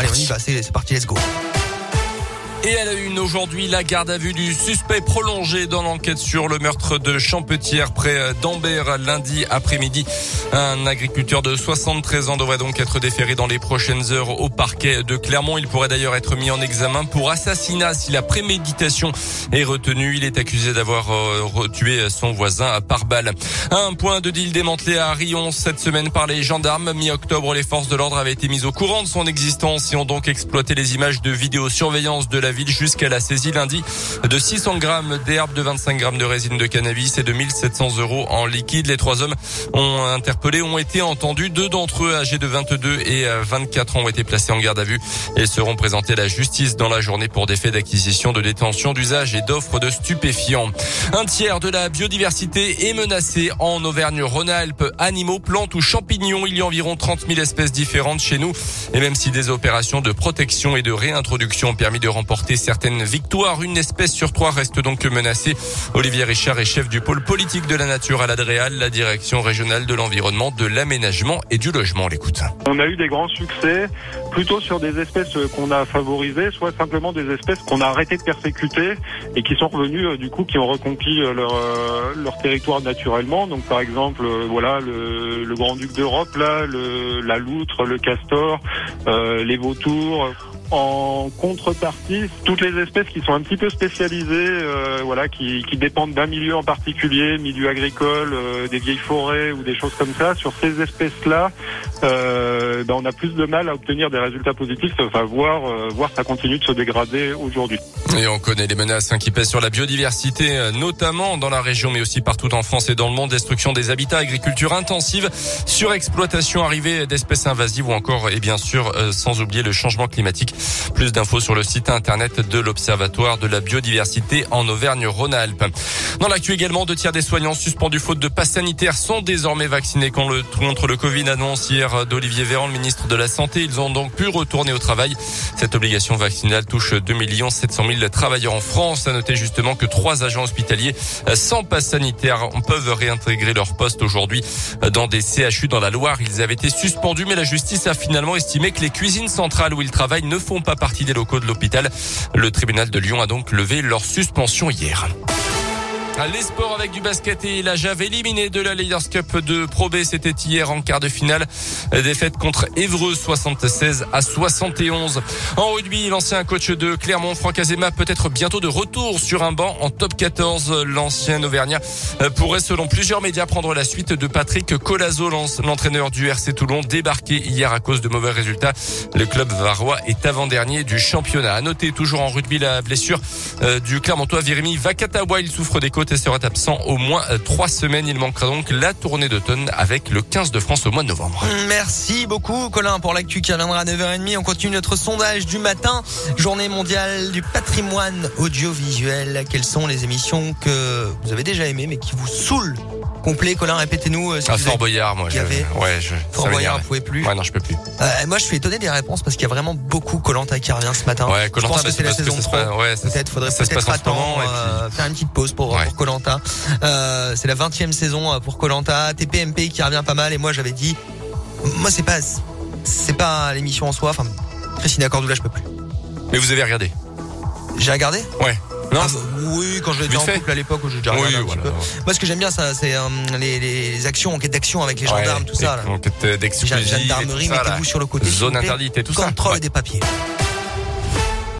Allez, on y va, c'est parti, let's go. Et à la une aujourd'hui, la garde à vue du suspect prolongé dans l'enquête sur le meurtre de Champetière près d'Ambert lundi après-midi. Un agriculteur de 73 ans devrait donc être déféré dans les prochaines heures au parquet de Clermont. Il pourrait d'ailleurs être mis en examen pour assassinat si la préméditation est retenue. Il est accusé d'avoir euh, tué son voisin par balle. Un point de deal démantelé à Rion cette semaine par les gendarmes. Mi-octobre, les forces de l'ordre avaient été mises au courant de son existence et ont donc exploité les images de vidéosurveillance de la ville jusqu'à la saisie lundi de 600 grammes d'herbe, de 25 grammes de résine de cannabis et de 1700 euros en liquide. Les trois hommes ont interpellé, ont été entendus. Deux d'entre eux, âgés de 22 et 24 ans, ont été placés en garde à vue et seront présentés à la justice dans la journée pour des faits d'acquisition, de détention, d'usage et d'offres de stupéfiants. Un tiers de la biodiversité est menacé en Auvergne-Rhône-Alpes. Animaux, plantes ou champignons, il y a environ 30 000 espèces différentes chez nous. Et même si des opérations de protection et de réintroduction ont permis de remporter certaines victoires. Une espèce sur trois reste donc menacée. Olivier Richard est chef du pôle politique de la nature à l'Adréal, la direction régionale de l'environnement, de l'aménagement et du logement. l'écoute. On a eu des grands succès plutôt sur des espèces qu'on a favorisées, soit simplement des espèces qu'on a arrêté de persécuter et qui sont revenues euh, du coup, qui ont reconquis euh, leur, euh, leur territoire naturellement. Donc par exemple, voilà le, le grand duc d'Europe, là, le, la loutre, le castor, euh, les vautours. En contrepartie, toutes les espèces qui sont un petit peu spécialisées, euh, voilà, qui, qui dépendent d'un milieu en particulier, milieu agricole, euh, des vieilles forêts ou des choses comme ça, sur ces espèces-là, euh, ben on a plus de mal à obtenir des résultats positifs, enfin voir, euh, voir ça continue de se dégrader aujourd'hui. Et on connaît les menaces hein, qui pèsent sur la biodiversité, euh, notamment dans la région, mais aussi partout en France et dans le monde. Destruction des habitats, agriculture intensive, surexploitation, arrivée d'espèces invasives ou encore, et bien sûr, sans oublier le changement climatique. Plus d'infos sur le site internet de l'Observatoire de la biodiversité en Auvergne-Rhône-Alpes. Dans l'actu également, deux tiers des soignants suspendus faute de passe sanitaire sont désormais vaccinés contre le Covid, annonce hier d'Olivier Véran, le ministre de la Santé. Ils ont donc pu retourner au travail. Cette obligation vaccinale touche 2 700 000 travailleurs en France. À noter justement que trois agents hospitaliers sans passe sanitaire peuvent réintégrer leur poste aujourd'hui dans des CHU dans la Loire. Ils avaient été suspendus, mais la justice a finalement estimé que les cuisines centrales où ils travaillent ne font pas partie des locaux de l'hôpital. Le tribunal de Lyon a donc levé leur suspension hier. Les sports avec du basket et la Jave éliminée de la Leaders Cup de Pro B. C'était hier en quart de finale. Défaite contre Évreux 76 à 71. En rugby, l'ancien coach de Clermont, Franck Azema, peut-être bientôt de retour sur un banc en top 14. L'ancien Auvergnat pourrait, selon plusieurs médias, prendre la suite de Patrick Colazo, l'entraîneur du RC Toulon, débarqué hier à cause de mauvais résultats. Le club varois est avant-dernier du championnat. À noter toujours en rugby la blessure euh, du Clermontois Virimi Vakatawa. Il souffre des côtes sera absent au moins euh, trois semaines. Il manquera donc la tournée d'automne avec le 15 de France au mois de novembre. Merci beaucoup Colin pour l'actu qui reviendra à 9h30. On continue notre sondage du matin. Journée mondiale du patrimoine audiovisuel. Quelles sont les émissions que vous avez déjà aimées mais qui vous saoulent complet. Colin, répétez-nous. Euh, si Fort Boyard, moi. Je... Ouais, je. Fort Boyard, vous pouvez plus. Ouais, non, je peux plus. Euh, moi, je suis étonné des réponses parce qu'il y a vraiment beaucoup Colanta qui revient ce matin. Ouais, Colanta, bah, c'est la saison pro. Ouais, peut-être faudrait peut-être attendre, euh, faire une petite pause pour pour Colanta. Euh, c'est la 20e saison euh, pour Colanta. TPMP qui revient pas mal et moi j'avais dit, moi c'est pas c'est pas l'émission en soi. Enfin, Christina Cordula, je peux plus. Mais vous avez regardé J'ai regardé? Ouais. Non ah, Oui, quand j'étais en couple à l'époque, j'ai déjà regardé un petit peu. Moi, ce que j'aime bien, ça, c'est euh, les, les actions, enquêtes d'action avec les gendarmes, tout ça. Enquête d'exclusion. Gendarmerie, mettez-vous sur le côté. Zone interdite et tout ça. Contrôle des papiers.